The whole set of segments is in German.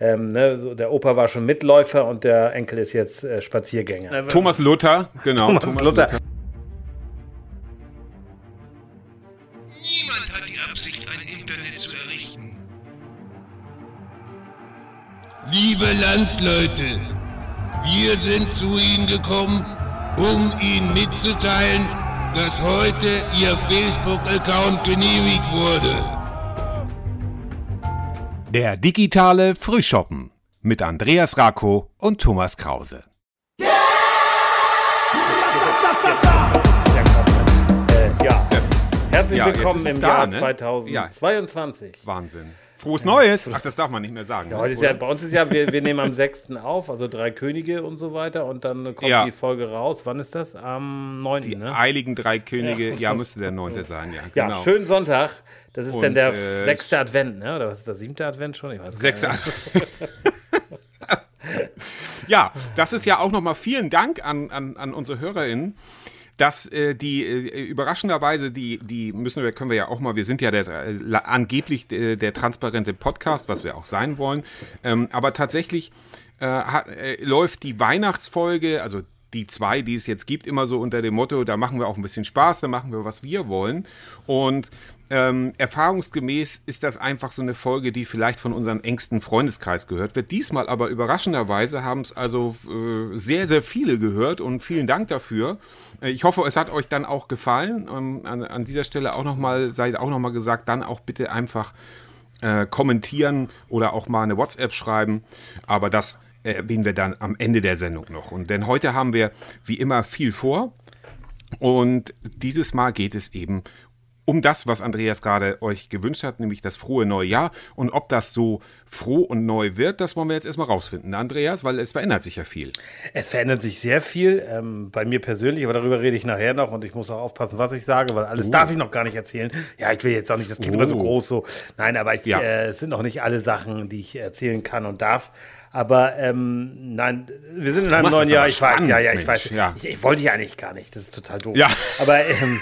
ähm, ne, so der Opa war schon Mitläufer und der Enkel ist jetzt äh, Spaziergänger. Thomas Luther, genau. Thomas, Thomas Luther. Niemand hat die Absicht, ein Internet zu errichten. Liebe Landsleute, wir sind zu Ihnen gekommen, um Ihnen mitzuteilen, dass heute Ihr Facebook-Account genehmigt wurde. Der digitale Frühschoppen mit Andreas Rako und Thomas Krause. Äh, ja. Das ist Herzlich willkommen im da, Jahr ne? 2022. Wahnsinn. Frohes Neues. Ach, das darf man nicht mehr sagen. Ja, ne? heute ist ja, bei uns ist ja, wir, wir nehmen am 6. auf, also drei Könige und so weiter und dann kommt Ja. die Folge raus. Wann ist das? Am 9. Die ne? Heiligen Drei Könige, Ja. ja, müsste der neunte sein, ja. Ja, genau. schönen Sonntag. Das ist Und, dann der äh, sechste Advent, ne? Oder was ist der siebte Advent schon? Ich weiß gar Sechste. nicht. ja, das ist ja auch nochmal vielen Dank an, an, an unsere HörerInnen. Dass äh, die äh, überraschenderweise, die, die müssen wir, können wir ja auch mal, wir sind ja der, äh, angeblich äh, der transparente Podcast, was wir auch sein wollen. Ähm, aber tatsächlich äh, hat, äh, läuft die Weihnachtsfolge, also die zwei, die es jetzt gibt, immer so unter dem Motto, da machen wir auch ein bisschen Spaß, da machen wir, was wir wollen. Und ähm, erfahrungsgemäß ist das einfach so eine Folge, die vielleicht von unserem engsten Freundeskreis gehört wird. Diesmal aber überraschenderweise haben es also äh, sehr, sehr viele gehört und vielen Dank dafür. Äh, ich hoffe, es hat euch dann auch gefallen. Ähm, an, an dieser Stelle auch nochmal, seid auch nochmal gesagt, dann auch bitte einfach äh, kommentieren oder auch mal eine WhatsApp schreiben. Aber das erwähnen wir dann am Ende der Sendung noch. Und denn heute haben wir wie immer viel vor. Und dieses Mal geht es eben um das, was Andreas gerade euch gewünscht hat, nämlich das frohe neue Jahr. Und ob das so froh und neu wird, das wollen wir jetzt erstmal rausfinden, ne, Andreas, weil es verändert sich ja viel. Es verändert sich sehr viel, ähm, bei mir persönlich, aber darüber rede ich nachher noch und ich muss auch aufpassen, was ich sage, weil alles darf ich noch gar nicht erzählen. Ja, ich will jetzt auch nicht, das klingt immer so Oh. groß so. Nein, aber ich, Ja. äh, es sind noch nicht alle Sachen, die ich erzählen kann und darf. Aber ähm, nein, wir sind in einem neuen Jahr, ich weiß, spannend, ja, ja, ich Mensch, weiß. ja. Ich, ich wollte ja eigentlich gar nicht, das ist total doof. Ja. Aber ähm,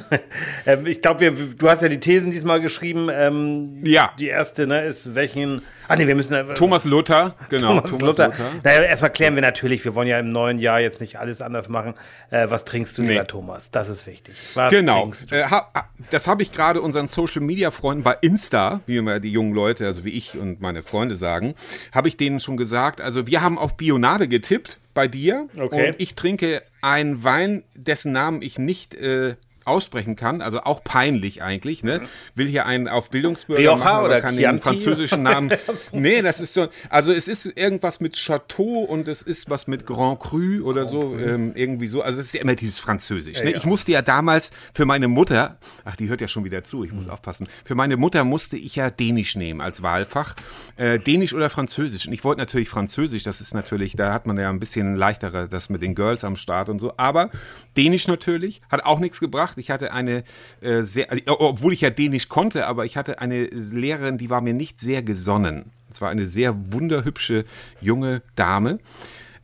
ähm, ich glaube, du hast ja die Thesen diesmal geschrieben. Ähm, Ja. Die erste ne, ist, welchen. Ah, nee, wir müssen. äh, Thomas Luther, genau. Thomas, Luther. Naja, erstmal klären wir natürlich, wir wollen ja im neuen Jahr jetzt nicht alles anders machen. Äh, was trinkst du, Nee. lieber Thomas? Das ist wichtig. Was Genau. trinkst du? Äh, ha- das habe ich gerade unseren Social Media Freunden bei Insta, wie immer die jungen Leute, also wie ich und meine Freunde sagen, habe ich denen schon gesagt. Also wir haben auf Bionade getippt bei dir Okay. und ich trinke einen Wein, dessen Namen ich nicht äh, aussprechen kann, also auch peinlich eigentlich, ne? Will hier einen auf Bildungsbürger Rioja machen, oder kann Chianti? den französischen Namen. nee, das ist so, also es ist irgendwas mit Chateau und es ist was mit Grand Cru oder so, ähm, irgendwie so. Also es ist ja immer dieses Französisch. Ne? Ja. Ich musste ja damals für meine Mutter, ach, die hört ja schon wieder zu, ich muss aufpassen. Für meine Mutter musste ich ja Dänisch nehmen als Wahlfach. Äh, Dänisch oder Französisch. Und ich wollte natürlich Französisch, das ist natürlich, da hat man ja ein bisschen leichtere, das mit den Girls am Start und so. Aber Dänisch natürlich, hat auch nichts gebracht. Ich hatte eine äh, sehr, also, obwohl ich ja Dänisch konnte, aber ich hatte eine Lehrerin, die war mir nicht sehr gesonnen. Es war eine sehr wunderhübsche junge Dame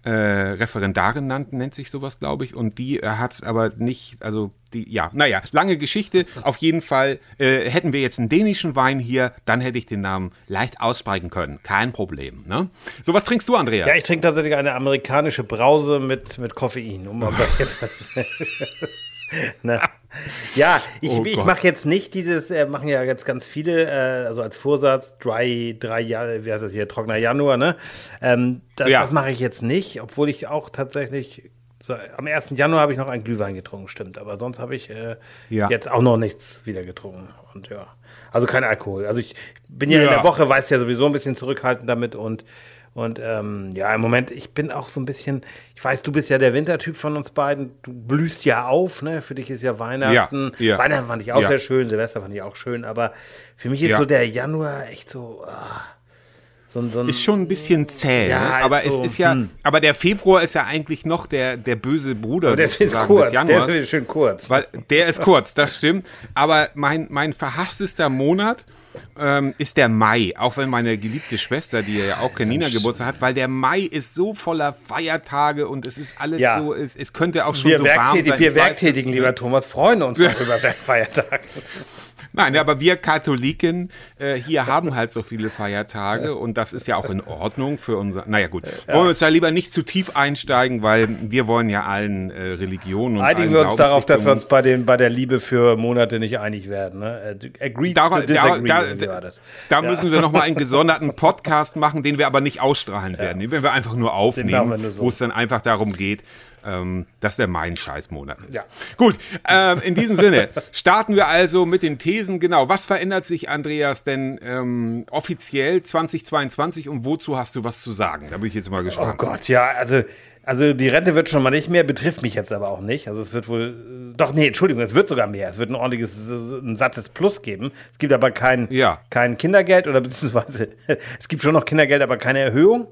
äh, Referendarin nannten, nennt sich sowas, glaube ich. Und die äh, hat es aber nicht, also die, ja, naja, lange Geschichte. Auf jeden Fall äh, hätten wir jetzt einen dänischen Wein hier, dann hätte ich den Namen leicht aussprechen können. Kein Problem. Ne? So, was trinkst du, Andreas? Ja, ich trinke tatsächlich eine amerikanische Brause mit, mit Koffein. Um ne? Ja, ich, Oh ich mache jetzt nicht dieses, äh, machen ja jetzt ganz viele, äh, also als Vorsatz, dry, drei Jahre, wie heißt das hier, trockener Januar, ne? Ähm, das Ja. das mache ich jetzt nicht, obwohl ich auch tatsächlich, so, am 1. Januar habe ich noch einen Glühwein getrunken, stimmt, aber sonst habe ich äh, Ja. jetzt auch noch nichts wieder getrunken und ja. Also kein Alkohol. Also ich bin ja, in Ja. der Woche, weiß ja sowieso ein bisschen zurückhaltend damit und und ähm, ja, im Moment, ich bin auch so ein bisschen, ich weiß, du bist ja der Wintertyp von uns beiden, du blühst ja auf, ne? Für dich ist ja Weihnachten. Ja, ja. Weihnachten fand ich auch Ja. sehr schön, Silvester fand ich auch schön, aber für mich ist so der Januar echt so, ah, so, ein- so ein, Ist schon ein bisschen zäh, Ja, ne? ist aber so, es ist ja, hm. aber der Februar ist ja eigentlich noch der, der böse Bruder der ist sozusagen kurz, des der Januars. ist schön kurz. Weil der ist kurz, das stimmt. Aber mein, mein verhasstester Monat ähm, ist der Mai. Auch wenn meine geliebte Schwester, die ja auch Canina Geburtstag hat, weil der Mai ist so voller Feiertage und es ist alles Ja. so, es, es könnte auch schon Wir, so warm sein. wir Ich weiß, Werktätigen, das- lieber Thomas, freuen uns auch über Feiertage. Nein, aber wir Katholiken äh, hier haben halt so viele Feiertage und das ist ja auch in Ordnung für unser. Naja, gut. Wollen wir uns da lieber nicht zu tief einsteigen, weil wir wollen ja allen äh, Religionen und Einigen wir uns darauf, dass wir uns bei, den, bei der Liebe für Monate nicht einig werden. Ne? Äh, Agree Da, to disagree, da, das. da müssen wir nochmal einen gesonderten Podcast machen, den wir aber nicht ausstrahlen werden. Den werden wir einfach nur aufnehmen, nur so. wo es dann einfach darum geht, ähm, dass der mein Scheißmonat ist. Ja. Gut, ähm, in diesem Sinne starten wir also mit den Thesen. Genau, was verändert sich, Andreas, denn ähm, offiziell 2022 und wozu hast du was zu sagen? Da bin ich jetzt mal Oh gespannt. Gott, ja, also, also die Rente wird schon mal nicht mehr, betrifft mich jetzt aber auch nicht. Also es wird wohl, doch nee, Entschuldigung, es wird sogar mehr. Es wird ein ordentliches, ein sattes Plus geben. Es gibt aber kein, Ja. kein Kindergeld oder beziehungsweise es gibt schon noch Kindergeld, aber keine Erhöhung.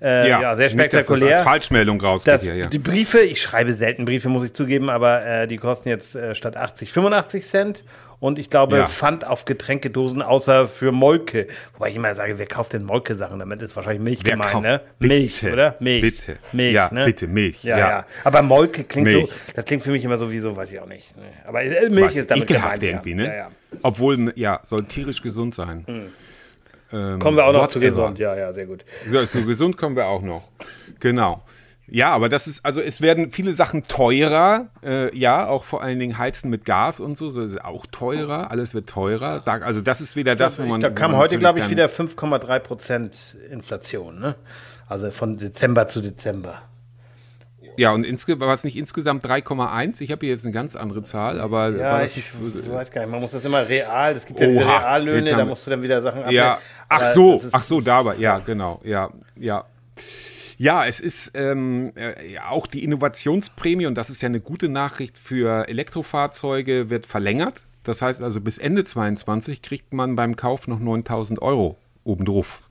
Äh, ja, sehr Nicht, dass das spektakulär. als Falschmeldung rausgeht hier, ja. Die Briefe, ich schreibe selten Briefe, muss ich zugeben, aber äh, die kosten jetzt äh, statt 80 85 Cent. Und ich glaube, Ja. Pfand auf Getränkedosen, außer für Molke. Wobei ich immer sage, wer kauft denn Molke-Sachen? Damit ist wahrscheinlich Milch Wer gemeint, ne? Bitte, Milch, oder? Milch. bitte. Milch, Ja, ne? bitte, Milch, Ja, ja. ja. Aber Molke klingt Milch. so, das klingt für mich immer so wie so, weiß ich auch nicht. ne? Aber äh, Milch Was, ist damit gemeint, irgendwie, ja. ne? Obwohl, ja, soll tierisch gesund sein. Ähm, Kommen wir auch noch zu gesund, ja, ja, sehr gut. So, zu gesund kommen wir auch noch. Genau. Ja, aber das ist, also es werden viele Sachen teurer, äh, ja, auch vor allen Dingen Heizen mit Gas und so, so ist auch teurer, alles wird teurer. Sag, also das ist wieder das, wo man. da kam man heute, glaube ich, wieder 5,3 Prozent Inflation, ne? Also von Dezember zu Dezember. Ja, und insge war es nicht insgesamt 3,1? Ich habe hier jetzt eine ganz andere Zahl, aber war Ja, das ich weiß gar nicht, man muss das immer real, es gibt ja diese Reallöhne, da musst du dann wieder Sachen Ja, abnehmen. ach Aber so, ach so, dabei, ja, genau, ja, ja. Ja, es ist ähm, äh, auch die Innovationsprämie, und das ist ja eine gute Nachricht für Elektrofahrzeuge, wird verlängert. Das heißt also, bis Ende 22 kriegt man beim Kauf noch 9000 Euro obendrauf.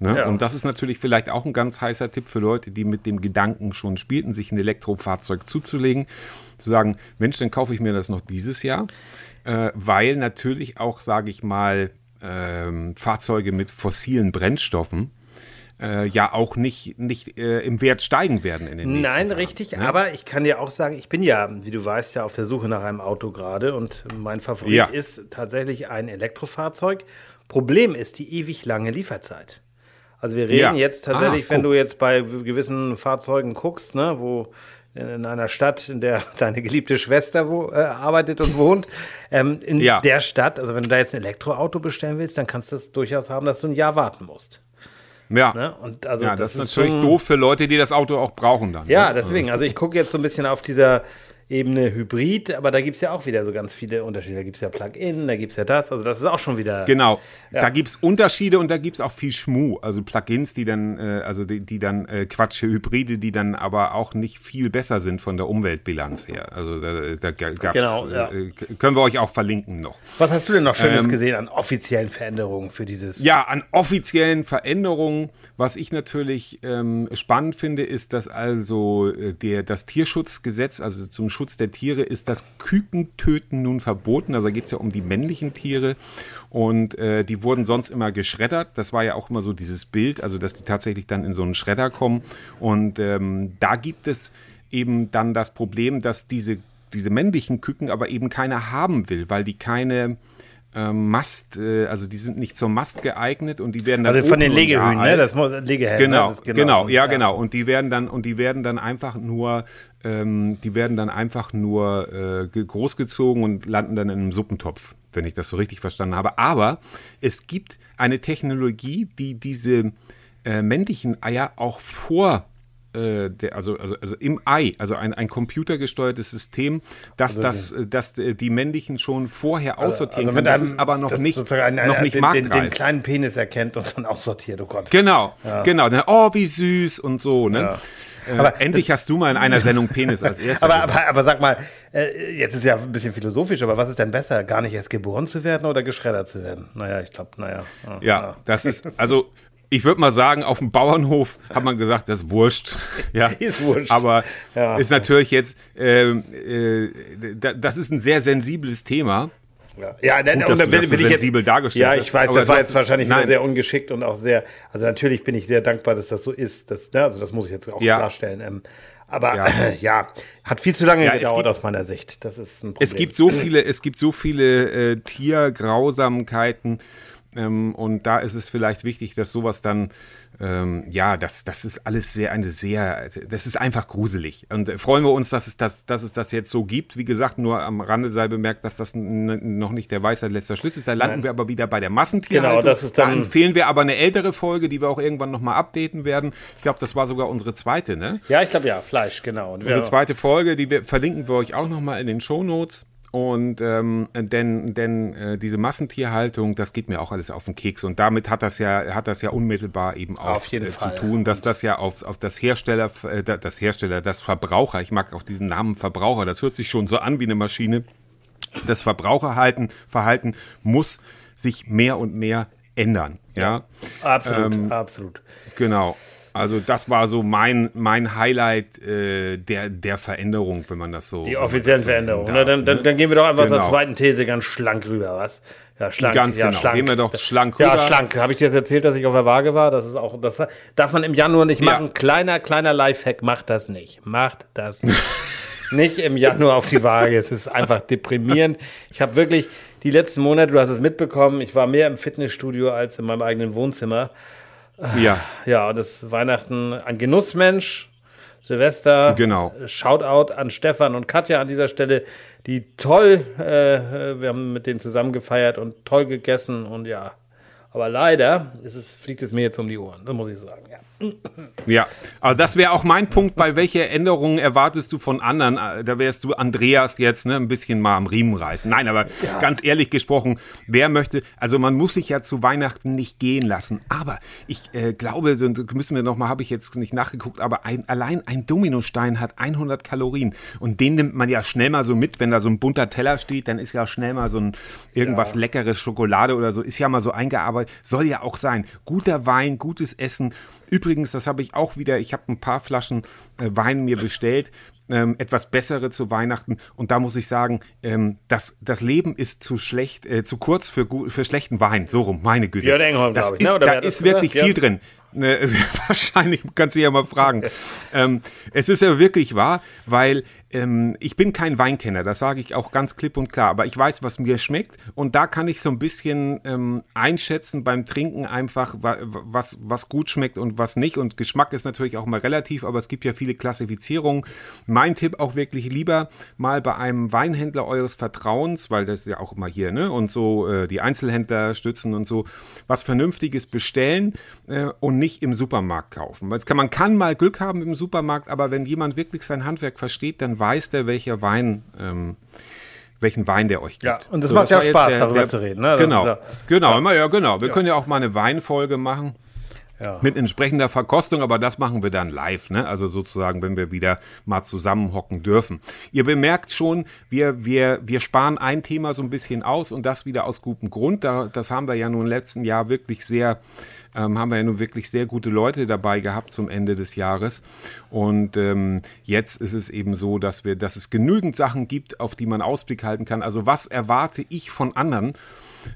Ne? Ja. Und das ist natürlich vielleicht auch ein ganz heißer Tipp für Leute, die mit dem Gedanken schon spielten, sich ein Elektrofahrzeug zuzulegen. Zu sagen, Mensch, dann kaufe ich mir das noch dieses Jahr. Äh, weil natürlich auch, sage ich mal, ähm, Fahrzeuge mit fossilen Brennstoffen äh, ja auch nicht, nicht äh, im Wert steigen werden in den nächsten Nein, Jahren. richtig, aber ich kann dir auch sagen, ich bin ja, wie du weißt, ja auf der Suche nach einem Auto gerade und mein Favorit Ja. ist tatsächlich ein Elektrofahrzeug. Problem ist die ewig lange Lieferzeit. Also wir reden Ja. jetzt tatsächlich, Ah, wenn guck. du jetzt bei gewissen Fahrzeugen guckst, ne, wo in einer Stadt, in der deine geliebte Schwester wo, äh, arbeitet und wohnt, ähm, in Ja. der Stadt, also wenn du da jetzt ein Elektroauto bestellen willst, dann kannst du es durchaus haben, dass du ein Jahr warten musst. Ja, Ne? Und also ja das, das ist natürlich schon- doof für Leute, die das Auto auch brauchen dann. Ja, ne? deswegen. Also ich gucke jetzt so ein bisschen auf dieser Ebene Hybrid, aber da gibt es ja auch wieder so ganz viele Unterschiede. Da gibt es ja Plug-in, da gibt es ja das. Also das ist auch schon wieder. Genau, Ja. da gibt's Unterschiede und da gibt's auch viel Schmu. Also Plugins, die dann, äh, also die, die dann, äh, Quatsch, Hybride, die dann aber auch nicht viel besser sind von der Umweltbilanz her. Also da, da gab's, Genau, ja. äh, können wir euch auch verlinken noch. Was hast du denn noch Schönes Ähm, gesehen an offiziellen Veränderungen für dieses? Ja, an offiziellen Veränderungen. Was ich natürlich ähm, spannend finde, ist, dass also äh, der, das Tierschutzgesetz, also zum Schutz der Tiere, ist das Kükentöten nun verboten. Also da geht es ja um die männlichen Tiere und äh, die wurden sonst immer geschreddert. Das war ja auch immer so dieses Bild, also dass die tatsächlich dann in so einen Schredder kommen. Und ähm, da gibt es eben dann das Problem, dass diese, diese männlichen Küken aber eben keiner haben will, weil die keine ähm, Mast, äh, also die sind nicht zur Mast geeignet und die werden dann Also von den ein Jahr Legehühnen, ne? Das muss- Legehällen. Genau, ne? Das, genau, ja, Und, genau. Und die werden dann und die werden dann einfach nur, ähm, die werden dann einfach nur äh, ge- großgezogen und landen dann in einem Suppentopf, wenn ich das so richtig verstanden habe. Aber es gibt eine Technologie, die diese äh, männlichen Eier auch vor äh, der, also, also, also im Ei, also ein, ein computergesteuertes System, dass, das, äh, dass äh, die männlichen schon vorher aussortieren kann. Das ist aber noch das nicht, ein- noch nicht den, den, marktreif. den kleinen Penis erkennt und dann aussortiert, oh Gott. Genau, genau. Dann, oh, wie süß und so, ne? Ja. Äh, Aber endlich hast du mal in einer Sendung Penis als erster Aber, aber, aber sag mal, äh, jetzt ist ja ein bisschen philosophisch, aber was ist denn besser? Gar nicht erst geboren zu werden oder geschreddert zu werden? Naja, ich glaube, naja. Ja, das ist, also ich würde mal sagen, auf dem Bauernhof hat man gesagt, das ist wurscht. Ja, Ist wurscht. Aber Ja. ist natürlich jetzt, ähm, äh, da- das ist ein sehr sensibles Thema. Ja, ja Gut, und dann das so sensibel jetzt, dargestellt Ja, ich weiß, das war jetzt wahrscheinlich nein. sehr ungeschickt und auch sehr, also natürlich bin ich sehr dankbar, dass das so ist. Das, ne, also das muss ich jetzt auch Ja. klarstellen. Ähm, aber Ja. ja. ja, hat viel zu lange Ja, gedauert gibt- aus meiner Sicht. Das ist ein Problem. Es gibt so viele, es gibt so viele äh, Tiergrausamkeiten. Ähm, und da ist es vielleicht wichtig, dass sowas dann, ähm, ja, das, das ist alles sehr, eine sehr, das ist einfach gruselig. Und äh, freuen wir uns, dass es das, dass es das jetzt so gibt. Wie gesagt, nur am Rande sei bemerkt, dass das noch nicht der Weisheit letzter Schluss ist. Da landen Nein. wir aber wieder bei der Massentierhaltung. Genau, das ist da dann- empfehlen wir aber eine ältere Folge, die wir auch irgendwann nochmal updaten werden. Ich glaube, das war sogar unsere zweite, ne? Ja, ich glaube ja, Fleisch, genau. Und Unsere zweite Folge, die wir, verlinken wir euch auch nochmal in den Shownotes. Und ähm, denn, denn äh, diese Massentierhaltung, das geht mir auch alles auf den Keks. Und damit hat das ja, hat das ja unmittelbar eben auch äh, Fall, zu tun, ja. dass das ja auf, auf das Hersteller, äh, das Hersteller, das Verbraucher, ich mag auch diesen Namen Verbraucher, das hört sich schon so an wie eine Maschine. Das Verbraucherhalten, Verhalten muss sich mehr und mehr ändern. Ja, absolut, ähm, absolut. Genau. Also das war so mein, mein Highlight äh, der, der Veränderung, wenn man das so. Die offiziellen so Veränderungen. Ne? Dann, dann, ne? dann gehen wir doch einfach Genau. zur zweiten These ganz schlank rüber, was? Ja, schlank. Ganz ja, genau. Schlank. Gehen wir doch schlank Ja, rüber. schlank. Habe ich dir das erzählt, dass ich auf der Waage war? Das ist auch, das darf man im Januar nicht Ja. machen. Kleiner, kleiner Lifehack, macht das nicht. Macht das nicht. nicht im Januar auf die Waage. Es ist einfach deprimierend. Ich habe wirklich die letzten Monate, du hast es mitbekommen, ich war mehr im Fitnessstudio als in meinem eigenen Wohnzimmer. Ja, Ja, und das Weihnachten ein Genussmensch. Silvester. Genau. Shoutout an Stefan und Katja an dieser Stelle, die toll, äh, wir haben mit denen zusammen gefeiert und toll gegessen und ja. Aber leider ist es, fliegt es mir jetzt um die Ohren, das muss ich sagen. Ja. ja. Also das wäre auch mein Punkt, bei welcher Änderungen erwartest du von anderen? Äh, Da wärst du Andreas jetzt ne, ein bisschen mal am Riemen reißen. Nein, aber ganz ehrlich gesprochen, wer möchte, also man muss sich ja zu Weihnachten nicht gehen lassen. Aber ich äh, glaube, so müssen wir noch mal, habe ich jetzt nicht nachgeguckt, aber ein, allein ein Dominostein hat 100 Kalorien und den nimmt man ja schnell mal so mit, wenn da so ein bunter Teller steht, dann ist ja schnell mal so ein irgendwas leckeres Schokolade oder so, ist ja mal so eingearbeitet, soll ja auch sein. Guter Wein, gutes Essen. Übrigens, das habe ich auch wieder, ich habe ein paar Flaschen äh, Wein mir bestellt. Ähm, etwas bessere zu Weihnachten und da muss ich sagen, ähm, das, das Leben ist zu schlecht, äh, zu kurz für, für schlechten Wein. So rum, meine Güte. Björn Engholm, das ich, ist, ne? Da ist wirklich gesagt? viel drin. Ne, wahrscheinlich kannst du ja mal fragen. ähm, es ist ja wirklich wahr, weil ähm, ich bin kein Weinkenner, das sage ich auch ganz klipp und klar, aber ich weiß, was mir schmeckt und da kann ich so ein bisschen ähm, einschätzen beim Trinken einfach, wa- was, was gut schmeckt und was nicht. Und Geschmack ist natürlich auch mal relativ, aber es gibt ja viele Klassifizierungen. Mein Tipp auch wirklich lieber mal bei einem Weinhändler eures Vertrauens, weil das ja auch immer hier, ne? Und so äh, die Einzelhändler stützen und so, was Vernünftiges bestellen äh, und nicht im Supermarkt kaufen. Kann, man kann mal Glück haben im Supermarkt, aber wenn jemand wirklich sein Handwerk versteht, dann weiß der, welcher Wein, ähm, welchen Wein der euch gibt. Ja, und es macht ja war jetzt Spaß, darüber zu reden, ne? Das genau, ist ja- genau, immer, ja, genau. Wir können ja auch mal eine Weinfolge machen. Ja. Mit entsprechender Verkostung, aber das machen wir dann live, ne? Also sozusagen, wenn wir wieder mal zusammenhocken dürfen. Ihr bemerkt schon, wir, wir, wir sparen ein Thema so ein bisschen aus und das wieder aus gutem Grund. Da, das haben wir ja nun im letzten Jahr wirklich sehr, ähm, haben wir ja nun wirklich sehr gute Leute dabei gehabt zum Ende des Jahres. Und ähm, jetzt ist es eben so, dass wir, dass es genügend Sachen gibt, auf die man Ausblick halten kann. Also was erwarte ich von anderen?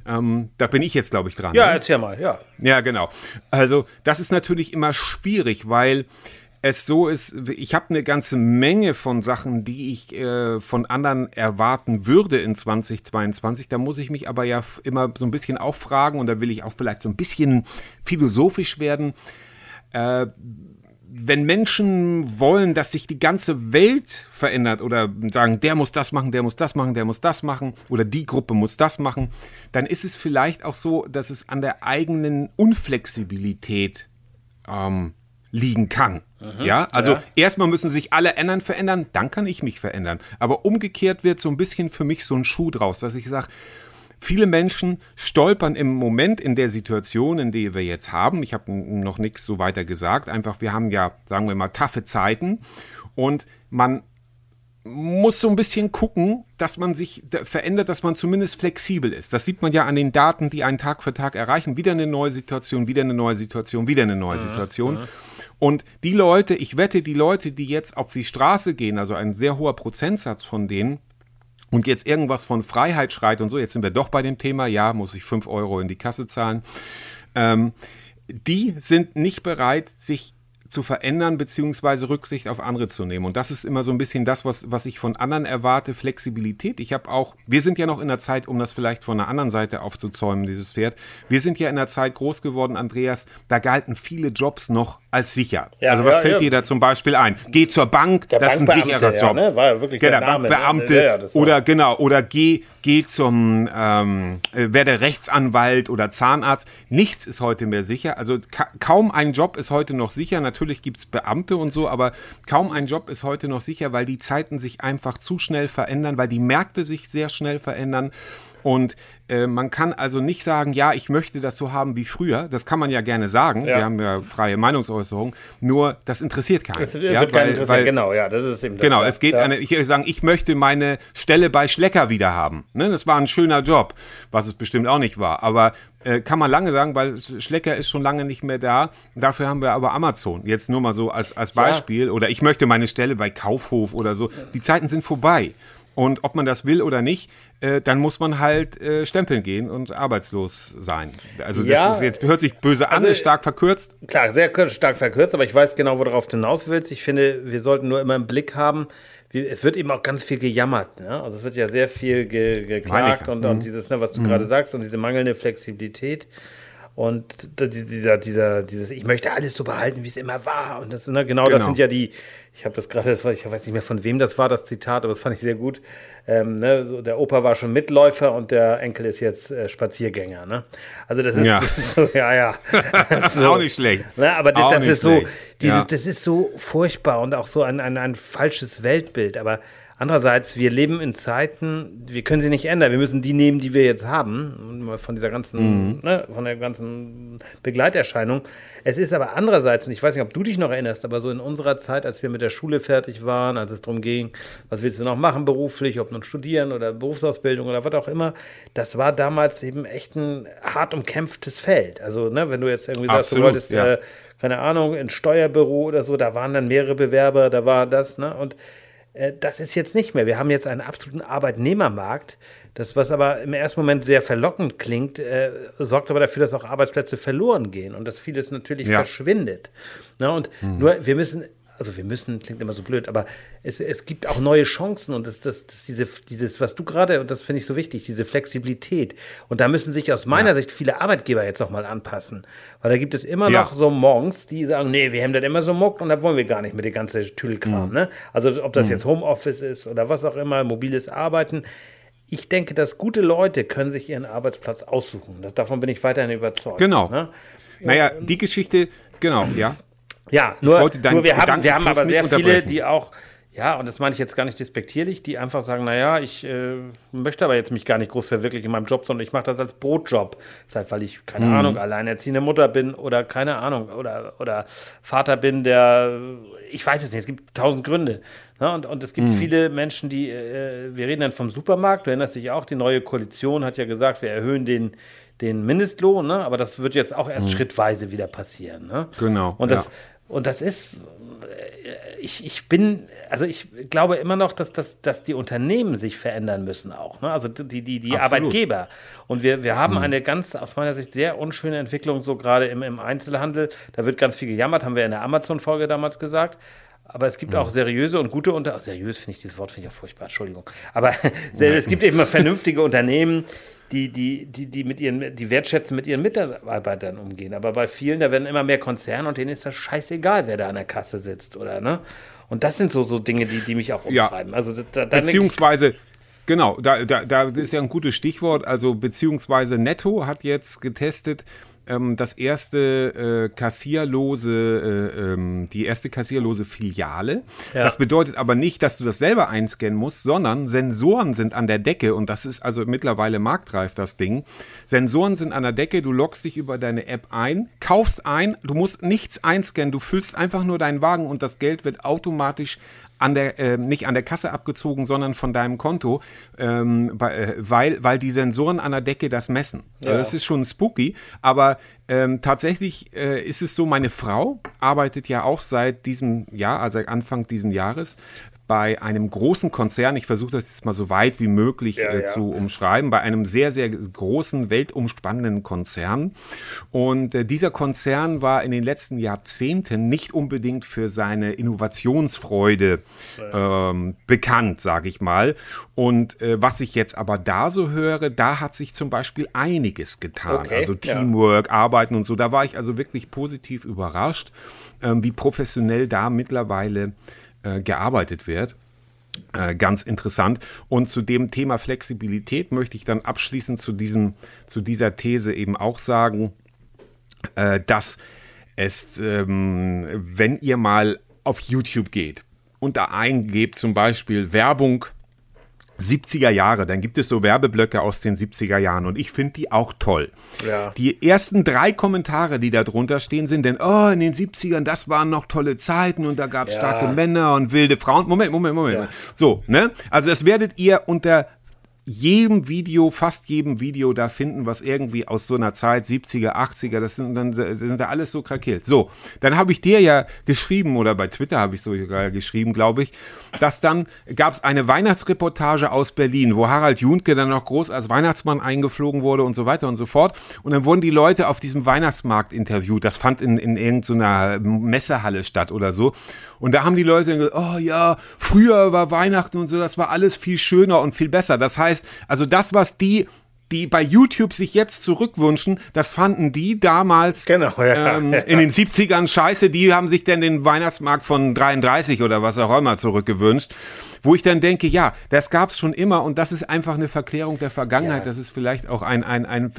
Ähm, da bin ich jetzt, glaube ich, dran. ja, ne? erzähl mal, ja. Ja, genau. Also das ist natürlich immer schwierig, weil es so ist, ich habe eine ganze Menge von Sachen, die ich äh, von anderen erwarten würde in 2022. Da muss ich mich aber ja immer so ein bisschen auffragen und da will ich auch vielleicht so ein bisschen philosophisch werden. Äh, wenn Menschen wollen, dass sich die ganze Welt verändert oder sagen, der muss das machen, der muss das machen, der muss das machen oder die Gruppe muss das machen, dann ist es vielleicht auch so, dass es an der eigenen Unflexibilität ähm, liegen kann. ja, also ja. erstmal müssen sich alle ändern, verändern, dann kann ich mich verändern. Aber umgekehrt wird so ein bisschen für mich so ein Schuh draus, dass ich sage, Viele Menschen stolpern im Moment in der Situation, in der wir jetzt haben. Ich habe noch nichts so weiter gesagt. Einfach, wir haben ja, sagen wir mal, taffe Zeiten und man muss so ein bisschen gucken, dass man sich verändert, dass man zumindest flexibel ist. Das sieht man ja an den Daten, die einen Tag für Tag erreichen. Wieder eine neue Situation, wieder eine neue Situation, wieder eine neue Situation. Und die Leute, ich wette, die Leute, die jetzt auf die Straße gehen, also ein sehr hoher Prozentsatz von denen, und jetzt irgendwas von Freiheit schreit und so, jetzt sind wir doch bei dem Thema, ja, muss ich 5 Euro in die Kasse zahlen, ähm, die sind nicht bereit, sich zu verändern beziehungsweise Rücksicht auf andere zu nehmen. Und das ist immer so ein bisschen das, was, was ich von anderen erwarte, Flexibilität. Ich habe auch, wir sind ja noch in der Zeit, um das vielleicht von der anderen Seite aufzuzäumen, dieses Pferd. Wir sind ja in der Zeit groß geworden, Andreas, da galten viele Jobs noch als sicher. Ja, also was ja, fällt ja. dir da zum Beispiel ein? Geh zur Bank, Der das ist ein sicherer Job. ne? War ja wirklich genau, der Name, ne? Bankbeamte war- oder genau, oder geh, geh zum ähm, äh, werde Rechtsanwalt oder Zahnarzt. Nichts ist heute mehr sicher. Also ka kaum ein Job ist heute noch sicher. Natürlich gibt's Beamte und so, aber kaum ein Job ist heute noch sicher, weil die Zeiten sich einfach zu schnell verändern, weil die Märkte sich sehr schnell verändern. Und äh, man kann also nicht sagen, ja, ich möchte das so haben wie früher. Das kann man ja gerne sagen. Ja. Wir haben ja freie Meinungsäußerung. Nur das interessiert keinen. Das wird ja, keinen interessieren. genau, ja, das ist eben das. Genau, ja. es geht ja. eine, ich sagen, ich möchte meine Stelle bei Schlecker wieder haben. Ne, das war ein schöner Job, was es bestimmt auch nicht war. Aber äh, kann man lange sagen, weil Schlecker ist schon lange nicht mehr da. Dafür haben wir aber Amazon. Jetzt nur mal so als, als Beispiel. Oder ich möchte meine Stelle bei Kaufhof oder so. Die Zeiten sind vorbei. Und ob man das will oder nicht, äh, dann muss man halt äh, stempeln gehen und arbeitslos sein. Also das Ja. ist jetzt hört sich böse an, Also- ist stark verkürzt. Klar, sehr stark verkürzt, aber ich weiß genau, worauf du hinaus willst. Ich finde, wir sollten nur immer im Blick haben, wie, es wird eben auch ganz viel gejammert. Ne? Also es wird ja sehr viel ge, geklagt und, und dieses, ne, was du gerade sagst, und diese mangelnde Flexibilität. Und dieser, dieser, dieses, ich möchte alles so behalten, wie es immer war. Und das, ne, genau, das Genau. sind ja die, ich habe das gerade, ich weiß nicht mehr von wem das war, das Zitat, aber das fand ich sehr gut. Ähm, ne, so, der Opa war schon Mitläufer und der Enkel ist jetzt äh, Spaziergänger. Ne? Also das ist, Ja. das ist so, ja, ja. so. Auch nicht schlecht. Ne, aber das, das ist so, schlecht. dieses, Ja. das ist so furchtbar und auch so ein, ein, ein falsches Weltbild. Aber andererseits, wir leben in Zeiten, wir können sie nicht ändern. Wir müssen die nehmen, die wir jetzt haben, von dieser ganzen, Mhm. ne, von der ganzen Begleiterscheinung. Es ist aber andererseits, und ich weiß nicht, ob du dich noch erinnerst, aber so in unserer Zeit, als wir mit der Schule fertig waren, als es darum ging, was willst du noch machen beruflich, ob nun studieren oder Berufsausbildung oder was auch immer, das war damals eben echt ein hart umkämpftes Feld. Also, ne, wenn du jetzt irgendwie sagst, du wolltest ja. äh, keine Ahnung, ein Steuerbüro oder so, da waren dann mehrere Bewerber, da war das, ne? Und das ist jetzt nicht mehr. Wir haben jetzt einen absoluten Arbeitnehmermarkt. Das, was aber im ersten Moment sehr verlockend klingt, äh, sorgt aber dafür, dass auch Arbeitsplätze verloren gehen und dass vieles natürlich Ja. verschwindet. Ne? Und nur, wir müssen, also wir müssen, klingt immer so blöd, aber es, es gibt auch neue Chancen und das, das, das diese, dieses, was du gerade, und das finde ich so wichtig, diese Flexibilität. Und da müssen sich aus meiner Sicht viele Arbeitgeber jetzt nochmal anpassen. Weil da gibt es immer Ja. noch so Monks, die sagen, nee, wir haben das immer so muckt und da wollen wir gar nicht mit dem ganzen Tüdelkram. Ne? Also ob das jetzt Homeoffice ist oder was auch immer, mobiles Arbeiten. Ich denke, dass gute Leute können sich ihren Arbeitsplatz aussuchen. Das, davon bin ich weiterhin überzeugt. Genau. Ne? Naja, die Geschichte, genau, ja. Ja, nur, nur wir, haben, wir haben aber sehr viele, die auch, ja, und das meine ich jetzt gar nicht despektierlich, die einfach sagen, naja, ich äh, möchte aber jetzt mich gar nicht groß verwirklichen in meinem Job, sondern ich mache das als Brotjob. Vielleicht, weil ich, keine Mhm. Ahnung, alleinerziehende Mutter bin oder keine Ahnung, oder, oder Vater bin, der, ich weiß es nicht, es gibt tausend Gründe. Ne? Und, und es Mhm. gibt viele Menschen, die, äh, wir reden dann vom Supermarkt, du erinnerst dich auch, die neue Koalition hat ja gesagt, wir erhöhen den, den Mindestlohn, ne? aber das wird jetzt auch erst schrittweise wieder passieren. Ne? Mhm. Genau, Und das, ja. Und das ist, äh, ich, ich bin, also ich glaube immer noch, dass, dass, dass die Unternehmen sich verändern müssen auch. Ne? Also die, die, die Absolut. Arbeitgeber. Und wir, wir haben eine ganz, aus meiner Sicht, sehr unschöne Entwicklung, so gerade im, im Einzelhandel. Da wird ganz viel gejammert, haben wir in der Amazon-Folge damals gesagt. Aber es gibt auch seriöse und gute Unter... Seriös finde ich, dieses Wort finde ich ja furchtbar, Entschuldigung. Aber es gibt eben vernünftige Unternehmen, die, die, die, die mit ihren, die wertschätzen mit ihren Mitarbeitern umgehen. Aber bei vielen, da werden immer mehr Konzerne und denen ist das scheißegal, wer da an der Kasse sitzt, oder ne? Und das sind so, so Dinge, die, die mich auch Ja. umtreiben. Also da, da, Beziehungsweise, genau, da, da, da ist ja ein gutes Stichwort. Also, beziehungsweise Netto hat jetzt getestet, ähm, das erste äh, kassierlose, äh, ähm, die erste kassierlose Filiale. Ja. Das bedeutet aber nicht, dass du das selber einscannen musst, sondern Sensoren sind an der Decke und das ist also mittlerweile marktreif, das Ding. Sensoren sind an der Decke, du loggst dich über deine App ein, kaufst ein, du musst nichts einscannen, du füllst einfach nur deinen Wagen und das Geld wird automatisch an der, äh, nicht an der Kasse abgezogen, sondern von deinem Konto, ähm, äh, weil, weil die Sensoren an der Decke das messen. Also das ist schon spooky, aber ähm, tatsächlich äh, ist es so, meine Frau arbeitet ja auch seit diesem Jahr, also Anfang diesen Jahres, bei einem großen Konzern, ich versuche das jetzt mal so weit wie möglich Ja, äh, ja. zu umschreiben, bei einem sehr, sehr großen, weltumspannenden Konzern. Und äh, dieser Konzern war in den letzten Jahrzehnten nicht unbedingt für seine Innovationsfreude ähm, bekannt, sage ich mal. Und äh, was ich jetzt aber da so höre, da hat sich zum Beispiel einiges getan. Okay, also ja. Teamwork, Arbeiten und so. Da war ich also wirklich positiv überrascht, ähm, wie professionell da mittlerweile äh, gearbeitet wird. Äh, ganz interessant. Und zu dem Thema Flexibilität möchte ich dann abschließend zu, diesem, zu dieser These eben auch sagen, äh, dass es, ähm, wenn ihr mal auf YouTube geht und da eingebt zum Beispiel Werbung 70er Jahre, dann gibt es so Werbeblöcke aus den 70er Jahren und ich finde die auch toll. Ja. Die ersten drei Kommentare, die da drunter stehen, sind denn, oh, in den 70ern, das waren noch tolle Zeiten und da gab es Ja. starke Männer und wilde Frauen. Moment, Moment, Moment. Ja. Moment. So, ne? Also das werdet ihr unter jedem Video, fast jedem Video da finden, was irgendwie aus so einer Zeit, 70er, 80er, das sind dann sind da alles so krakeelt. So, dann habe ich dir ja geschrieben, oder bei Twitter habe ich sogar geschrieben, glaube ich, dass dann gab es eine Weihnachtsreportage aus Berlin, wo Harald Juntke dann noch groß als Weihnachtsmann eingeflogen wurde und so weiter und so fort. Und dann wurden die Leute auf diesem Weihnachtsmarkt interviewt. Das fand in, in irgendeiner Messehalle statt oder so. Und da haben die Leute gesagt, oh ja, früher war Weihnachten und so, das war alles viel schöner und viel besser. Das heißt, also das, was die, die bei YouTube sich jetzt zurückwünschen, das fanden die damals Genau, ja. ähm, in den 70ern scheiße, die haben sich dann den Weihnachtsmarkt von 33 oder was auch immer zurückgewünscht. Wo ich dann denke, ja, das gab's schon immer und das ist einfach eine Verklärung der Vergangenheit. Ja. Das ist vielleicht auch ein, ein, ein,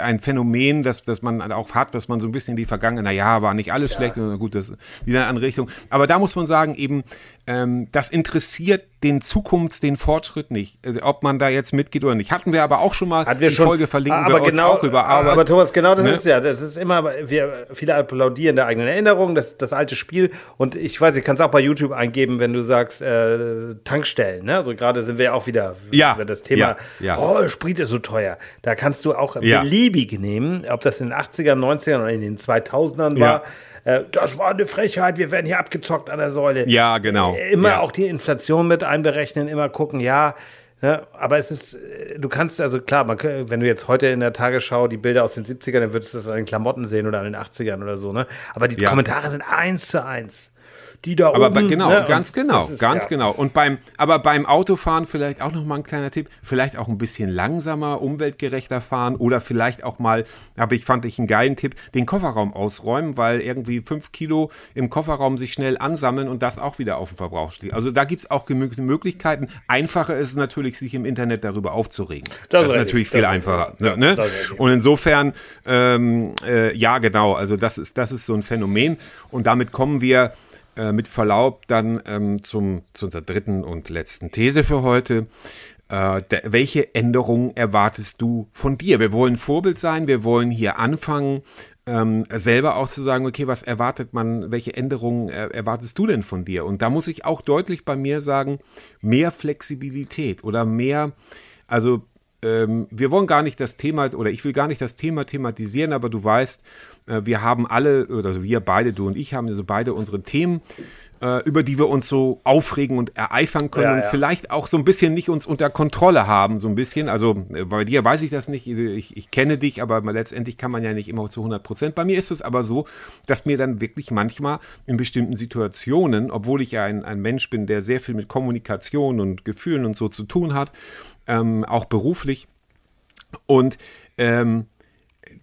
ein Phänomen, das, das man auch hat, dass man so ein bisschen in die Vergangenheit, na ja, war nicht alles schlecht, und gut, das ist wieder eine andere Richtung. Aber da muss man sagen, eben, ähm, das interessiert den Zukunfts-, den Fortschritt nicht. Also, ob man da jetzt mitgeht oder nicht. Hatten wir aber auch schon mal Hat wir in schon, Folge verlinken aber wir genau, auch über Arbeit. Aber Thomas, genau das Ne? ist ja, das ist immer, wir, viele applaudieren der eigenen Erinnerung, das, das alte Spiel und ich weiß, ich kann es auch bei YouTube eingeben, wenn du sagst, äh, Tankstellen, ne? Also gerade sind wir auch wieder Ja, über das Thema, ja, ja. oh, Sprit ist so teuer. Da kannst du auch beliebig nehmen, ob das in den 80ern, 90ern oder in den 2000ern war. Äh, Das war eine Frechheit, wir werden hier abgezockt an der Säule. Ja, genau. Immer Ja. auch die Inflation mit einberechnen, immer gucken, ja. Ne, aber es ist, äh, du kannst, also klar, man, wenn du jetzt heute in der Tagesschau die Bilder aus den 70ern, dann würdest du das an den Klamotten sehen oder an den 80ern oder so, ne? Aber die Ja. Kommentare sind eins zu eins. Die da Aber oben, bei, genau, ne, ganz genau, ist, ganz ja. genau. Und beim, aber beim Autofahren vielleicht auch noch mal ein kleiner Tipp, vielleicht auch ein bisschen langsamer, umweltgerechter fahren oder vielleicht auch mal, aber ich fand ich einen geilen Tipp, den Kofferraum ausräumen, weil irgendwie fünf Kilo im Kofferraum sich schnell ansammeln und das auch wieder auf dem Verbrauch steht. Also da gibt's auch genügend Möglichkeiten. Einfacher ist es natürlich, sich im Internet darüber aufzuregen. Das, ist richtig, natürlich das viel ist einfacher. richtig. Ja, ne? Und insofern, ähm, äh, ja, genau, also das ist, das ist so ein Phänomen. Und damit kommen wir äh, mit Verlaub dann ähm, zum, zu unserer dritten und letzten These für heute. Äh, der, welche Änderungen erwartest du von dir? Wir wollen Vorbild sein, wir wollen hier anfangen, ähm, selber auch zu sagen, okay, was erwartet man, welche Änderungen äh, erwartest du denn von dir? Und da muss ich auch deutlich bei mir sagen, mehr Flexibilität oder mehr, also ähm, wir wollen gar nicht das Thema, oder ich will gar nicht das Thema thematisieren, aber du weißt, äh, wir haben alle, oder wir beide, du und ich haben also beide unsere Themen, äh, über die wir uns so aufregen und ereifern können Ja, und ja. vielleicht auch so ein bisschen nicht uns unter Kontrolle haben, so ein bisschen. Also äh, bei dir weiß ich das nicht, ich, ich kenne dich, aber letztendlich kann man ja nicht immer zu 100 Prozent. Bei mir ist es aber so, dass mir dann wirklich manchmal in bestimmten Situationen, obwohl ich ja ein, ein Mensch bin, der sehr viel mit Kommunikation und Gefühlen und so zu tun hat, ähm, auch beruflich, und ähm,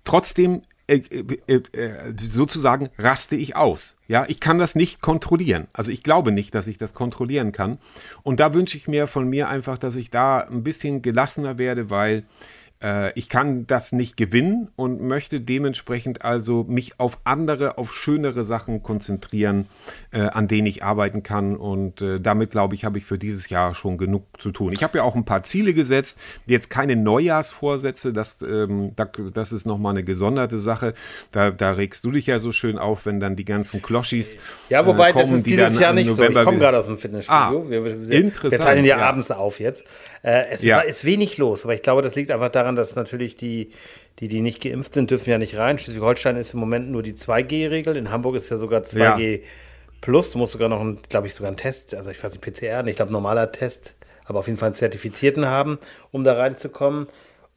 trotzdem äh, äh, äh, sozusagen raste ich aus. Ja, ich kann das nicht kontrollieren. Also ich glaube nicht, dass ich das kontrollieren kann. Und da wünsche ich mir von mir einfach, dass ich da ein bisschen gelassener werde, weil ich kann das nicht gewinnen und möchte dementsprechend also mich auf andere, auf schönere Sachen konzentrieren, äh, an denen ich arbeiten kann. Und äh, damit, glaube ich, habe ich für dieses Jahr schon genug zu tun. Ich habe ja auch ein paar Ziele gesetzt, jetzt keine Neujahrsvorsätze, das, ähm, da, das ist nochmal eine gesonderte Sache. Da, da regst du dich ja so schön auf, wenn dann die ganzen Kloschis Ja, wobei äh, kommen, das ist die dieses Jahr nicht so. Ich November komme gerade aus dem Fitnessstudio. Ah, wir, wir, wir, interessant, Wir zeichnen ja, ja. abends auf jetzt. Äh, es Ja. ist wenig los, aber ich glaube, das liegt einfach daran, dass natürlich die, die, die nicht geimpft sind, dürfen ja nicht rein. Schleswig-Holstein ist im Moment nur die 2G-Regel. In Hamburg ist ja sogar 2G Plus, du musst sogar noch, glaube ich, sogar einen Test, also ich weiß nicht, PCR, ich glaube normaler Test, aber auf jeden Fall einen Zertifizierten haben, um da reinzukommen.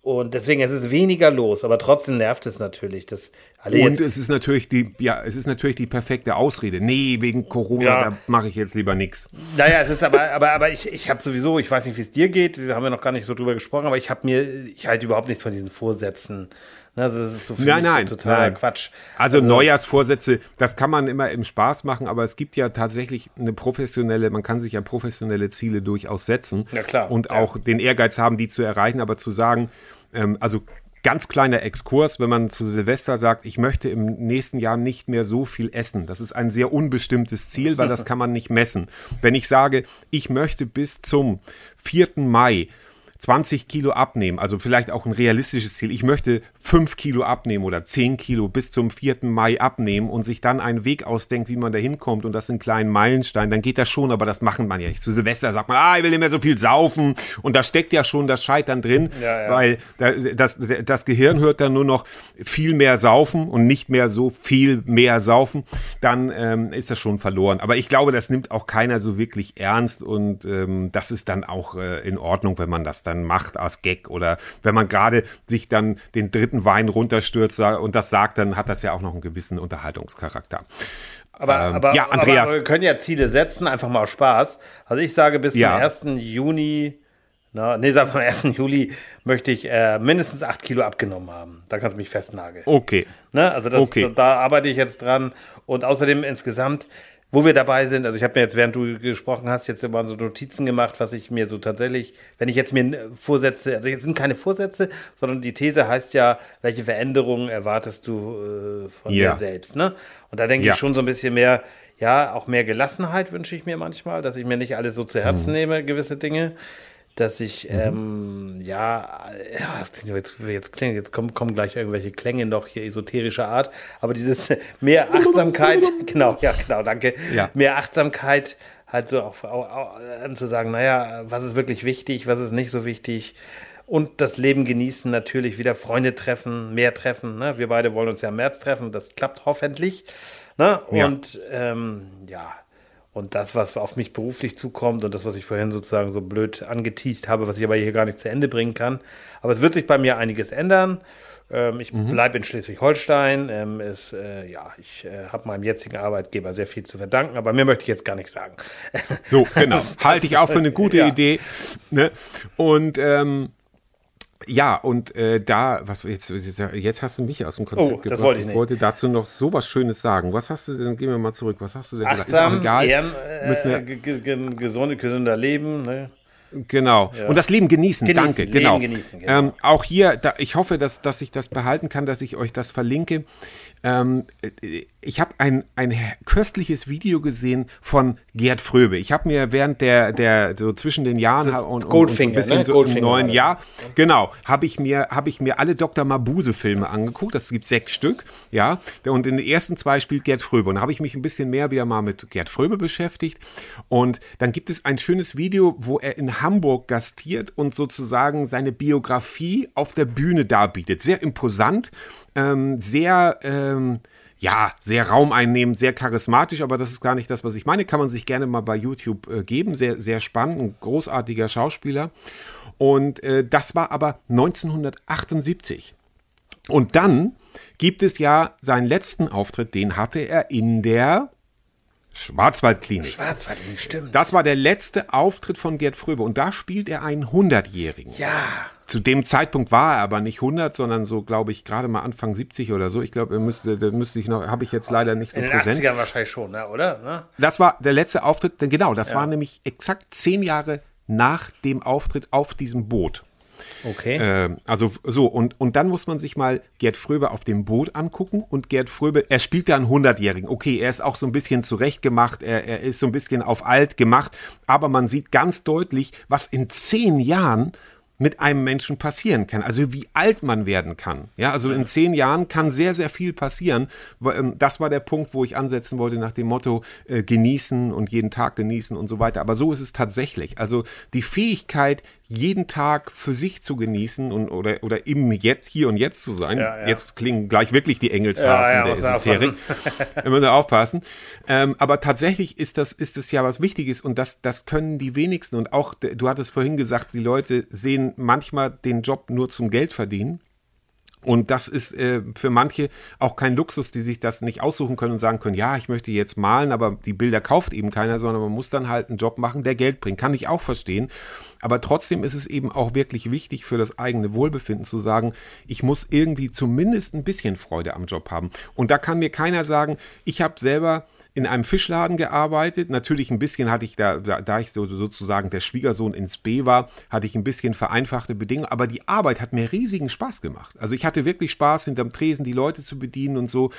Und deswegen es ist es weniger los, aber trotzdem nervt es natürlich. Dass alle Und es ist natürlich die, ja, es ist natürlich die perfekte Ausrede. Nee, wegen Corona, Ja. da mache ich jetzt lieber nichts. naja, es ist aber, aber, aber ich, ich habe sowieso, ich weiß nicht, wie es dir geht, wir haben ja noch gar nicht so drüber gesprochen, aber ich habe mir, ich halte überhaupt nichts von diesen Vorsätzen. Ne, Also das ist so Nein, nein, so totaler nein. Quatsch. Also, Neujahrsvorsätze, das kann man immer im Spaß machen, aber es gibt ja tatsächlich eine professionelle, man kann sich ja professionelle Ziele durchaus setzen Ja, klar. und Ja. auch den Ehrgeiz haben, die zu erreichen, aber zu sagen, ähm, also ganz kleiner Exkurs, wenn man zu Silvester sagt, ich möchte im nächsten Jahr nicht mehr so viel essen. Das ist ein sehr unbestimmtes Ziel, weil das kann man nicht messen. Wenn ich sage, ich möchte bis zum 4. Mai 20 Kilo abnehmen, also vielleicht auch ein realistisches Ziel. Ich möchte 5 Kilo abnehmen oder 10 Kilo bis zum 4. Mai abnehmen und sich dann einen Weg ausdenkt, wie man da hinkommt und das in kleinen Meilensteinen, dann geht das schon, aber das machen man ja nicht. Zu Silvester sagt man, ah, ich will nicht mehr so viel saufen und da steckt ja schon das Scheitern drin, Ja, ja. weil da- das, das Gehirn hört dann nur noch viel mehr saufen und nicht mehr so viel mehr saufen, dann ähm, ist das schon verloren. Aber ich glaube, das nimmt auch keiner so wirklich ernst und ähm, das ist dann auch äh, in Ordnung, wenn man das dann macht als Gag oder wenn man gerade sich dann den dritten Wein runterstürzt und das sagt, dann hat das ja auch noch einen gewissen Unterhaltungscharakter. Aber, Ähm, aber, ja, Andreas. aber wir können ja Ziele setzen, einfach mal aus Spaß. Also ich sage, bis Ja. zum 1. Juni, na, nee, sagen wir am 1. Juli möchte ich äh, mindestens 8 Kilo abgenommen haben. Da kannst du mich festnageln. Okay. Ne? Also das, Okay. da arbeite ich jetzt dran. Und außerdem insgesamt, wo wir dabei sind, also ich habe mir jetzt, während du gesprochen hast, jetzt immer so Notizen gemacht, was ich mir so tatsächlich, wenn ich jetzt mir äh, Vorsätze, also jetzt sind keine Vorsätze, sondern die These heißt ja, welche Veränderungen erwartest du äh, von Ja. dir selbst, ne? Und da denke Ja. ich schon so ein bisschen mehr, ja, auch mehr Gelassenheit wünsche ich mir manchmal, dass ich mir nicht alles so zu Herzen nehme, gewisse Dinge. Dass ich, ähm, ja, ja, jetzt, jetzt klingt, jetzt kommen, kommen gleich irgendwelche Klänge noch hier esoterischer Art, aber dieses mehr Achtsamkeit, genau, ja, genau, danke. Ja. Mehr Achtsamkeit, halt so auch, auch, auch ähm, zu sagen, naja, was ist wirklich wichtig, was ist nicht so wichtig. Und das Leben genießen, natürlich wieder Freunde treffen, mehr treffen. Ne? Wir beide wollen uns ja im März treffen, das klappt hoffentlich. Ne? Ja. Und ähm, ja, und das, was auf mich beruflich zukommt und das, was ich vorhin sozusagen so blöd angeteased habe, was ich aber hier gar nicht zu Ende bringen kann. Aber es wird sich bei mir einiges ändern. Ähm, ich Mhm. bleibe in Schleswig-Holstein. Ähm, äh, ja, ich äh, habe meinem jetzigen Arbeitgeber sehr viel zu verdanken, aber mehr möchte ich jetzt gar nicht sagen. So, genau. Halte ich auch für eine gute ja. Idee. Ne? Und ähm, ja, und äh, da, was jetzt, jetzt hast du mich aus dem Konzept Oh, das gebracht. wollte ich ich wollte dazu noch so was Schönes sagen. Was hast du denn, gehen wir mal zurück, was hast du denn gesagt? Achtsam, Ehren, Müssen wir- äh, ge- ge- gesunde, gesünder Leben. Ne? Genau. Und das Leben genießen. Genießen, Danke. Leben genau. genießen, genau. Ähm, auch hier, da, ich hoffe, dass, dass ich das behalten kann, dass ich euch das verlinke. Ähm, äh, ich habe ein, ein köstliches Video gesehen von Gerd Fröbe. Ich habe mir während der, der, so zwischen den Jahren und, und, und so ein Goldfinger, bisschen ne? so im neuen. Jahr, genau, habe ich mir, habe ich mir alle Dr. Mabuse-Filme angeguckt. Das gibt sechs Stück, ja. Und in den ersten zwei spielt Gerd Fröbe. Und da habe ich mich ein bisschen mehr wieder mal mit Gerd Fröbe beschäftigt. Und dann gibt es ein schönes Video, wo er in Hamburg gastiert und sozusagen seine Biografie auf der Bühne darbietet. Sehr imposant, ähm, sehr, ähm, ja, sehr raumeinnehmend, sehr charismatisch, aber das ist gar nicht das, was ich meine. Kann man sich gerne mal bei YouTube äh, geben. Sehr, sehr spannend, ein großartiger Schauspieler. Und äh, das war aber 1978. Und dann gibt es ja seinen letzten Auftritt, den hatte er in der Schwarzwaldklinik. Schwarzwalding, stimmt. Das war der letzte Auftritt von Gerd Fröbe und da spielt er einen 100-Jährigen. Ja. Zu dem Zeitpunkt war er aber nicht 100, sondern so, glaube ich, gerade mal Anfang 70 oder so. Ich glaube, er müsste, da müsste ich noch, habe ich jetzt leider nicht so In den präsent. 80ern wahrscheinlich schon, ne? oder? Ne? Das war der letzte Auftritt, denn genau, das war nämlich exakt zehn Jahre nach dem Auftritt auf diesem Boot. Okay. Ähm, also so, und, und dann muss man sich mal Gerd Fröbe auf dem Boot angucken und Gerd Fröbe, er spielt da einen 100-Jährigen. Okay, er ist auch so ein bisschen zurechtgemacht, er, er ist so ein bisschen auf alt gemacht, aber man sieht ganz deutlich, was in zehn Jahren mit einem Menschen passieren kann. Also wie alt man werden kann. Ja, also in zehn Jahren kann sehr, sehr viel passieren. Ähm, Das war der Punkt, wo ich ansetzen wollte nach dem Motto äh, genießen und jeden Tag genießen und so weiter. Aber so ist es tatsächlich. Also die Fähigkeit, jeden Tag für sich zu genießen und oder, oder im Jetzt, hier und jetzt zu sein. Ja, ja. Jetzt klingen gleich wirklich die Engelshafen Ja, der Esoterik. Da müssen wir aufpassen. Ähm, aber tatsächlich ist das, ist das ja was Wichtiges und das, das können die wenigsten. Und auch, du hattest vorhin gesagt, die Leute sehen manchmal den Job nur zum Geld verdienen. Und das ist äh, für manche auch kein Luxus, die sich das nicht aussuchen können und sagen können, ja, ich möchte jetzt malen, aber die Bilder kauft eben keiner, sondern man muss dann halt einen Job machen, der Geld bringt. Kann ich auch verstehen. Aber trotzdem ist es eben auch wirklich wichtig für das eigene Wohlbefinden zu sagen, ich muss irgendwie zumindest ein bisschen Freude am Job haben. Und da kann mir keiner sagen, ich habe selber in einem Fischladen gearbeitet. Natürlich ein bisschen hatte ich da, da, ich so, sozusagen der Schwiegersohn ins B war, hatte ich ein bisschen vereinfachte Bedingungen, aber die Arbeit hat mir riesigen Spaß gemacht. Also ich hatte wirklich Spaß, hinterm Tresen die Leute zu bedienen und so.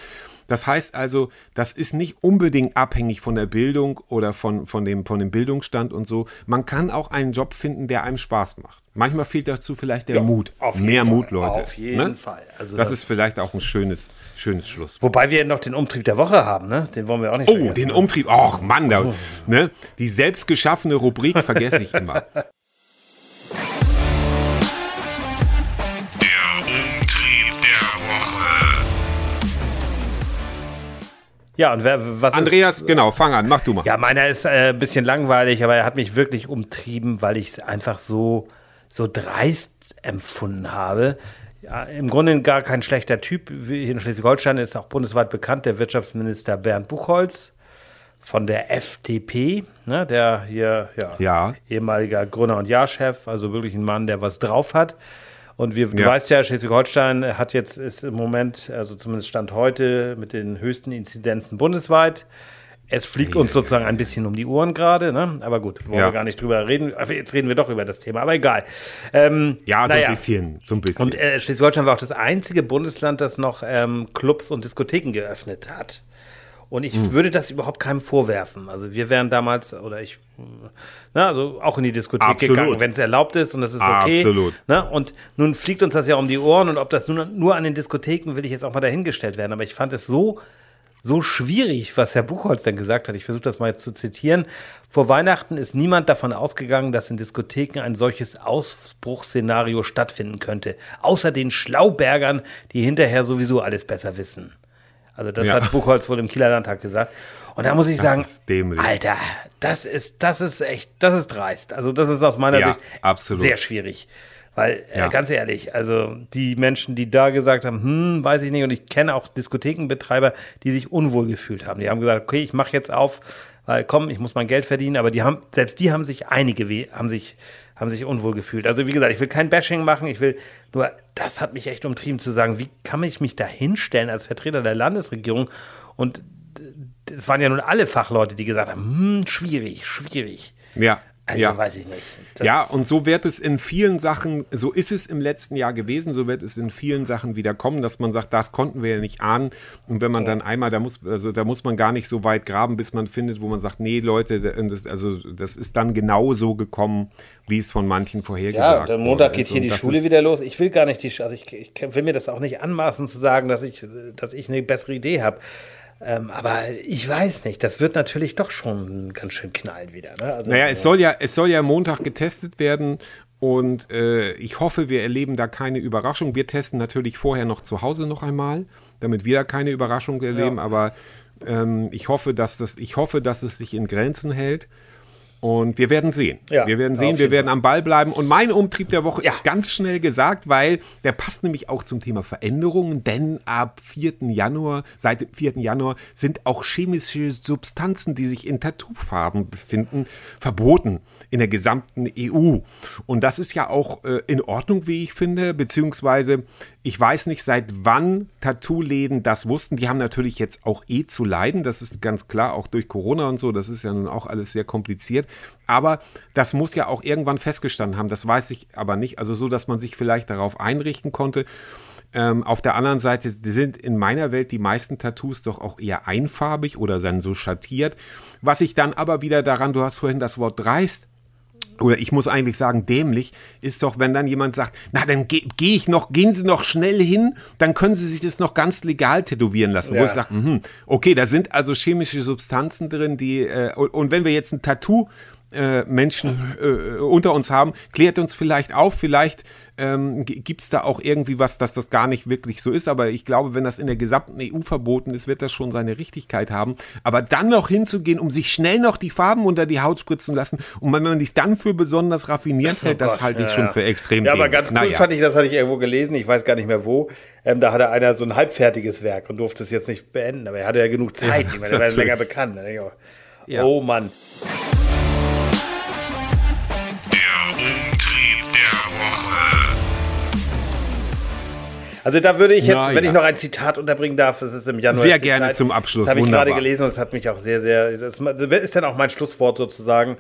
Das heißt also, das ist nicht unbedingt abhängig von der Bildung oder von, von, dem, von dem Bildungsstand und so. Man kann auch einen Job finden, der einem Spaß macht. Manchmal fehlt dazu vielleicht der Mut. auf jeden Mehr Fall. Mut, Leute. Auf jeden Fall. Also das, das- ist vielleicht auch ein schönes, schönes Schluss. Wobei wir noch den Umtrieb der Woche haben, ne? Den wollen wir auch nicht Oh, vergessen. den Umtrieb. Och, Mann, da, ne? Die selbst geschaffene Rubrik vergesse ich immer. Der Umtrieb der Woche. Ja, und wer, was Andreas, ist, genau, fang an, mach du mal. Ja, meiner ist äh, ein bisschen langweilig, aber er hat mich wirklich umtrieben, weil ich es einfach so, so dreist empfunden habe. Ja, Im Grunde gar kein schlechter Typ. Wie Hier in Schleswig-Holstein ist auch bundesweit bekannt der Wirtschaftsminister Bernd Buchholz von der FDP, ne, der hier ja, Ja. ehemaliger Gründer und Jahrchef, also wirklich ein Mann, der was drauf hat. Und wir, du Ja. weißt ja, Schleswig-Holstein hat jetzt, ist im Moment, also zumindest Stand heute, mit den höchsten Inzidenzen bundesweit. Es fliegt uns sozusagen ein bisschen um die Ohren gerade, ne? aber gut, wollen Ja. wir gar nicht drüber reden. Aber jetzt reden wir doch über das Thema, aber egal. Ähm, Ja, so naja. ein bisschen, so ein bisschen. Und äh, Schleswig-Holstein war auch das einzige Bundesland, das noch ähm, Clubs und Diskotheken geöffnet hat. Und ich Hm. würde das überhaupt keinem vorwerfen. Also wir wären damals, oder ich, na, also auch in die Diskothek Absolut. gegangen, wenn es erlaubt ist und das ist okay. Absolut. Ne? Und nun fliegt uns das ja um die Ohren und ob das nur, nur an den Diskotheken will ich jetzt auch mal dahingestellt werden. Aber ich fand es so, so schwierig, was Herr Buchholz denn gesagt hat. Ich versuche das mal jetzt zu zitieren. Vor Weihnachten ist niemand davon ausgegangen, dass in Diskotheken ein solches Ausbruchsszenario stattfinden könnte. Außer den Schlaubergern, die hinterher sowieso alles besser wissen. Also das Ja. hat Buchholz wohl im Kieler Landtag gesagt. Und da muss ich sagen, ist dämlich. Alter, das ist, das ist echt, das ist dreist. Also das ist aus meiner Ja, Sicht absolut. sehr schwierig. Weil, Ja. äh, ganz ehrlich, also die Menschen, die da gesagt haben, hm, weiß ich nicht, und ich kenne auch Diskothekenbetreiber, die sich unwohl gefühlt haben. Die haben gesagt, okay, ich mache jetzt auf, weil komm, ich muss mein Geld verdienen, aber die haben, selbst die haben sich einige haben sich, haben sich unwohl gefühlt. Also wie gesagt, ich will kein Bashing machen, ich will nur, das hat mich echt umtrieben zu sagen, wie kann ich mich da hinstellen als Vertreter der Landesregierung und es waren ja nun alle Fachleute, die gesagt haben, hm, schwierig, schwierig. ja, Also ja. weiß ich nicht. Das- ja, und so wird es in vielen Sachen, so ist es im letzten Jahr gewesen, so wird es in vielen Sachen wieder kommen, dass man sagt, das konnten wir ja nicht ahnen. Und wenn man dann einmal, da muss, also da muss man gar nicht so weit graben, bis man findet, wo man sagt, nee, Leute, das, also das ist dann genau so gekommen, wie es von manchen vorhergesagt Ja, und am Montag geht hier die Schule wieder los. Ich will gar nicht die, also ich, ich will mir das auch nicht anmaßen zu sagen, dass ich, dass ich eine bessere Idee habe. Ähm, aber ich weiß nicht, das wird natürlich doch schon ganz schön knallen wieder. Ne? Also, Naja, es soll ja, es soll ja Montag getestet werden und äh, ich hoffe, wir erleben da keine Überraschung. Wir testen natürlich vorher noch zu Hause noch einmal, damit wir da keine Überraschung erleben. Aber ähm, ich hoffe, dass das, ich hoffe, dass es sich in Grenzen hält. Und wir werden sehen. Ja, wir werden sehen, wir werden am Ball bleiben. Und mein Umtrieb der Woche Ja. ist ganz schnell gesagt, weil der passt nämlich auch zum Thema Veränderungen, denn ab 4. Januar, seit dem 4. Januar sind auch chemische Substanzen, die sich in Tattoofarben befinden, verboten in der gesamten EU. Und das ist ja auch äh, in Ordnung, wie ich finde, beziehungsweise ich weiß nicht, seit wann Tattoo-Läden das wussten. Die haben natürlich jetzt auch eh zu leiden, das ist ganz klar, auch durch Corona und so, das ist ja nun auch alles sehr kompliziert. Aber das muss ja auch irgendwann festgestanden haben, das weiß ich aber nicht. Also so, dass man sich vielleicht darauf einrichten konnte. Ähm, auf der anderen Seite sind in meiner Welt die meisten Tattoos doch auch eher einfarbig oder dann so schattiert. Was ich dann aber wieder daran, du hast vorhin das Wort dreist oder ich muss eigentlich sagen, dämlich ist doch, wenn dann jemand sagt, na, dann gehe geh ich noch, gehen Sie noch schnell hin, dann können Sie sich das noch ganz legal tätowieren lassen. Wo Ja. ich sage, mhm, okay, da sind also chemische Substanzen drin, die, äh, und, und wenn wir jetzt ein Tattoo äh, Menschen äh, unter uns haben. Klärt uns vielleicht auf, vielleicht ähm, gibt es da auch irgendwie was, dass das gar nicht wirklich so ist. Aber ich glaube, wenn das in der gesamten EU verboten ist, wird das schon seine Richtigkeit haben. Aber dann noch hinzugehen, um sich schnell noch die Farben unter die Haut spritzen lassen und wenn man sich dann für besonders raffiniert hält, Oh das Gott, halte ich ja, schon ja. für extrem Ja, aber ganz cool Naja. fand ich, das hatte ich irgendwo gelesen, ich weiß gar nicht mehr wo. Ähm, da hatte einer so ein halbfertiges Werk und durfte es jetzt nicht beenden, aber er hatte ja genug Zeit, ich meine, er war länger bekannt. Ich Ja. Oh Mann. Also da würde ich jetzt, Na wenn ja. ich noch ein Zitat unterbringen darf, das ist im Januar. Sehr gerne zum Abschluss, Das habe ich wunderbar. gerade gelesen und es hat mich auch sehr, sehr, das ist dann auch mein Schlusswort sozusagen.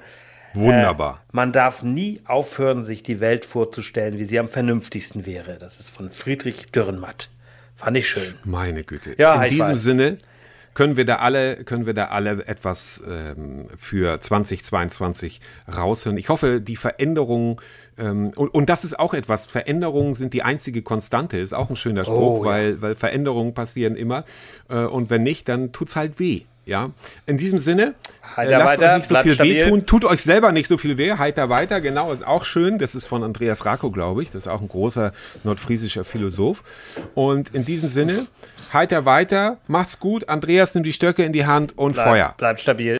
Wunderbar. Man darf nie aufhören, sich die Welt vorzustellen, wie sie am vernünftigsten wäre. Das ist von Friedrich Dürrenmatt. Fand ich schön. Meine Güte. Ja, In diesem weiß. Sinne können wir da alle, können wir da alle etwas ähm, für 2022 raushören. Ich hoffe, die Veränderungen ähm, und, und das ist auch etwas. Veränderungen sind die einzige Konstante. Ist auch ein schöner Spruch, Oh, ja. weil, weil Veränderungen passieren immer. Äh, und wenn nicht, dann tut's halt weh. Ja. In diesem Sinne, äh, lasst weiter, euch nicht so viel stabil. wehtun. Tut euch selber nicht so viel weh. Heiter weiter, genau, ist auch schön. Das ist von Andreas Rako, glaube ich. Das ist auch ein großer nordfriesischer Philosoph. Und in diesem Sinne, heiter weiter, macht's gut. Andreas nimmt die Stöcke in die Hand und Bleib, Feuer. Bleibt stabil.